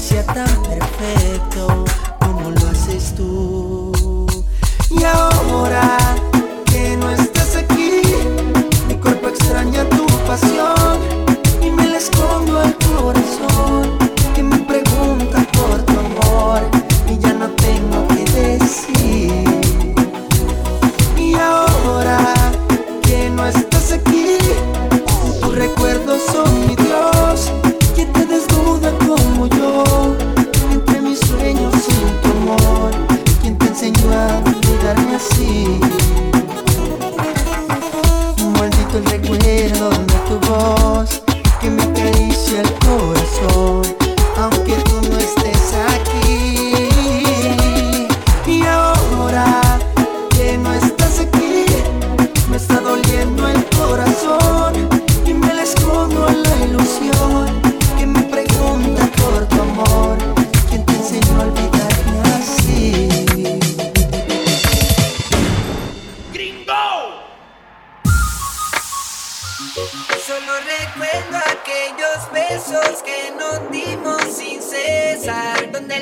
Ciata. querem assim.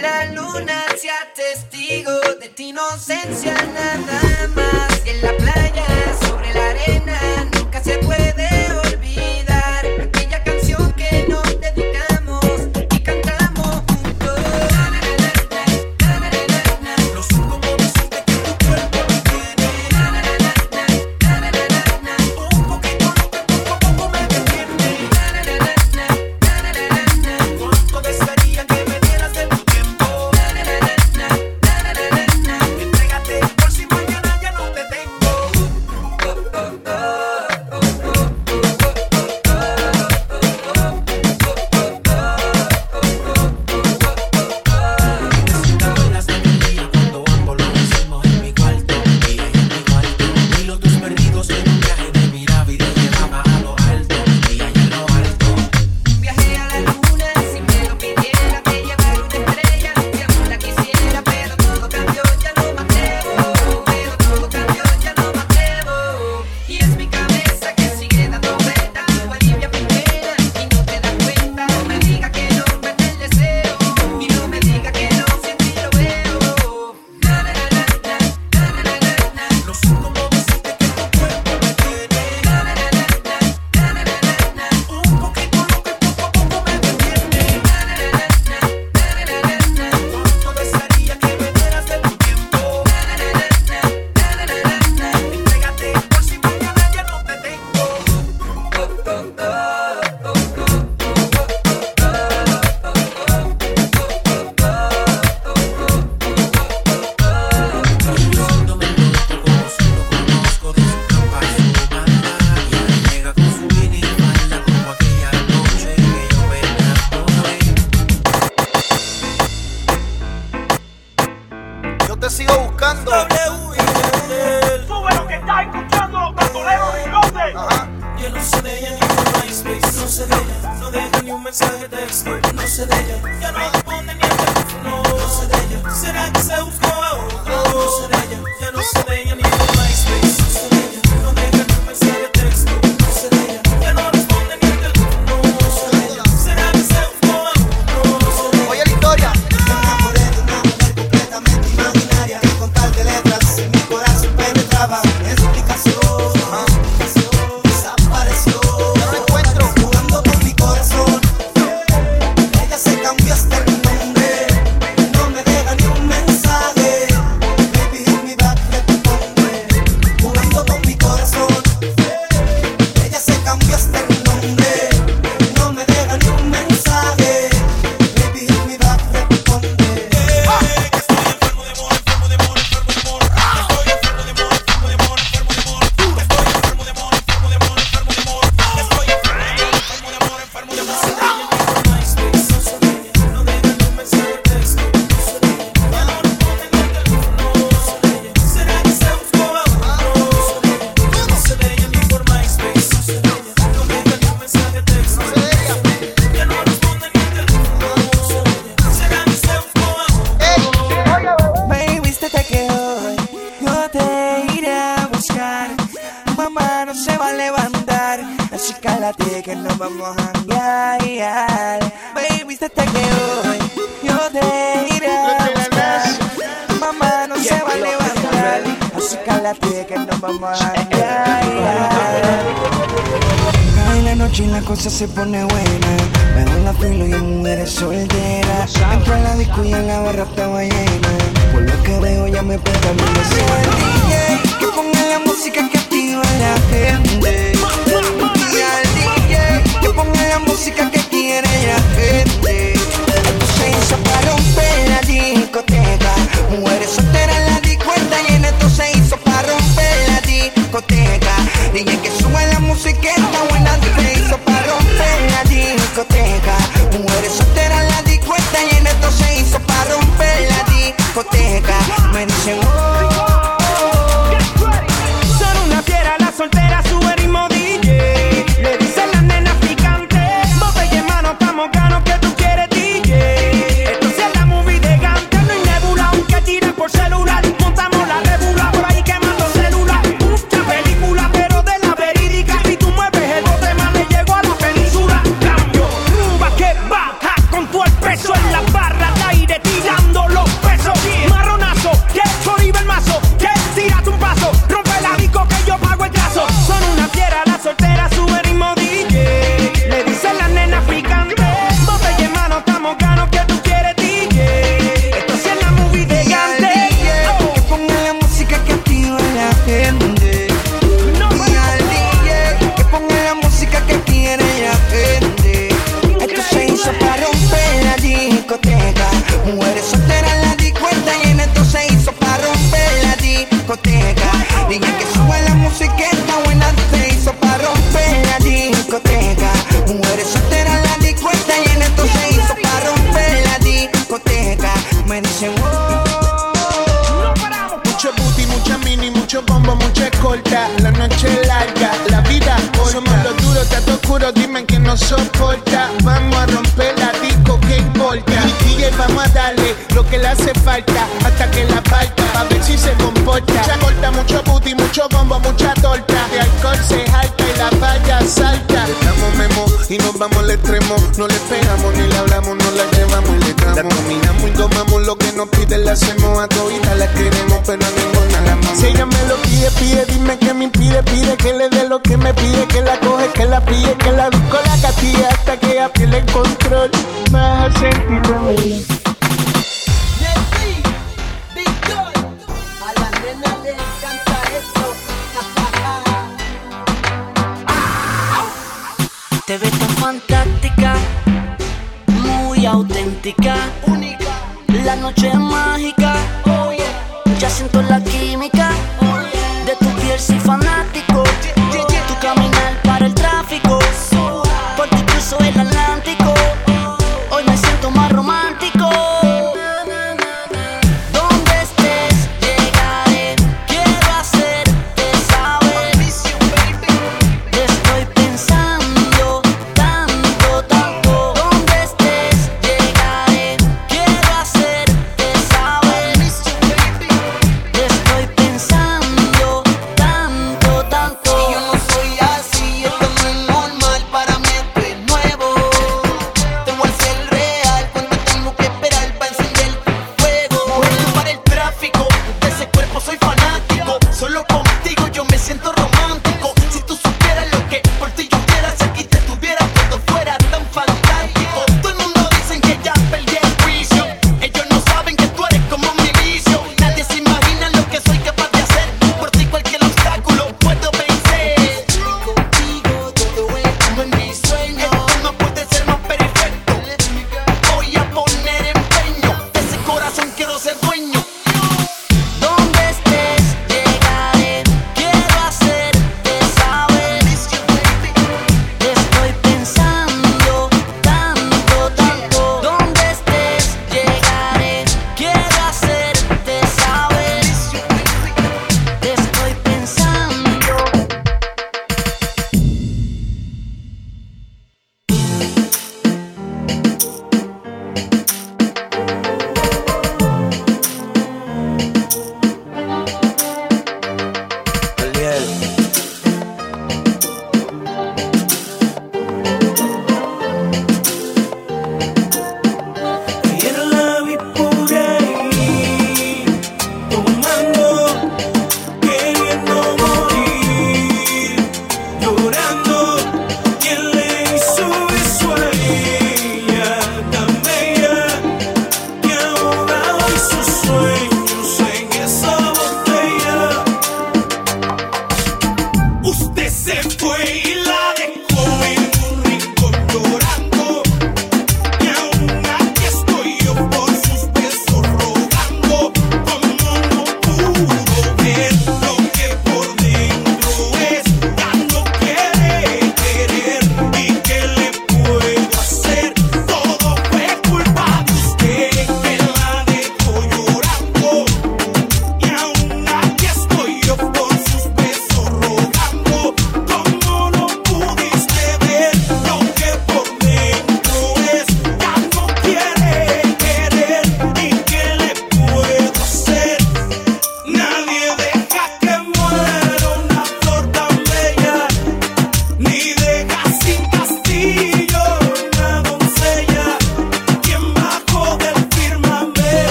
la luna sea testigo de tu inocencia nada más. que en la playa. mensaje de expert, no sé de ella. Ya no vamos a janguear. Baby, hasta que hoy yo te iré. Mamá, no se va a levantar. Así cálate que nos vamos a janguear. Cae la noche y la cosa se pone buena. Me doy la filo y en mujeres solteras. Entro a la disco y en la barra estaba llena. Por lo que veo ya me pega mi que ponga la música que activa la gente. y nos vamos al extremo. No le pegamos ni le hablamos, no la llevamos y le damos. La dominamos y tomamos lo que nos piden, la hacemos a todita, la queremos, pero a ninguna la amamos. Si ella me lo pide, pide, dime que me impide, pide que le dé lo que me pide, que la coge, que la pille, que la busco, la castiga hasta que ella pierde el control. Más sentido La noche es mágica, oh yeah. Ya siento la química.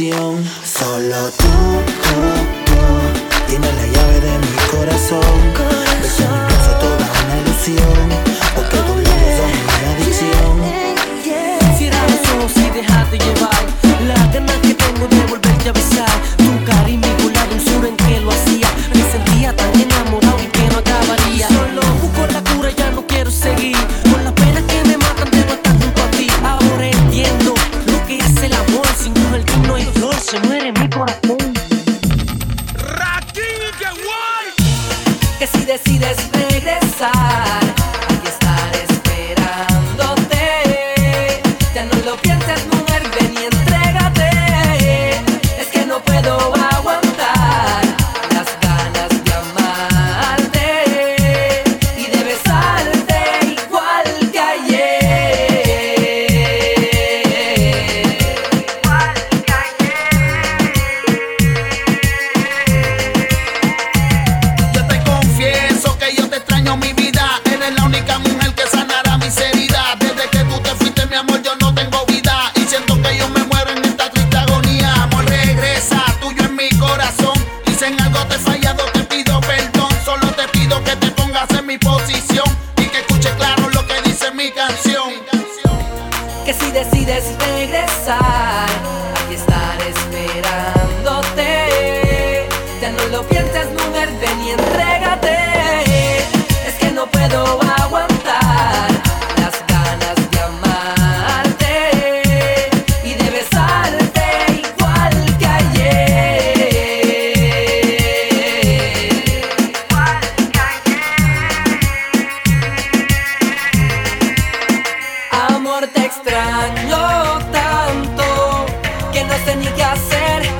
Solo tú, tú, tú tienes la llave de mi corazón. corazón. Beso en toda una ilusión. decides regresar. te extraño tanto que no sé ni qué hacer.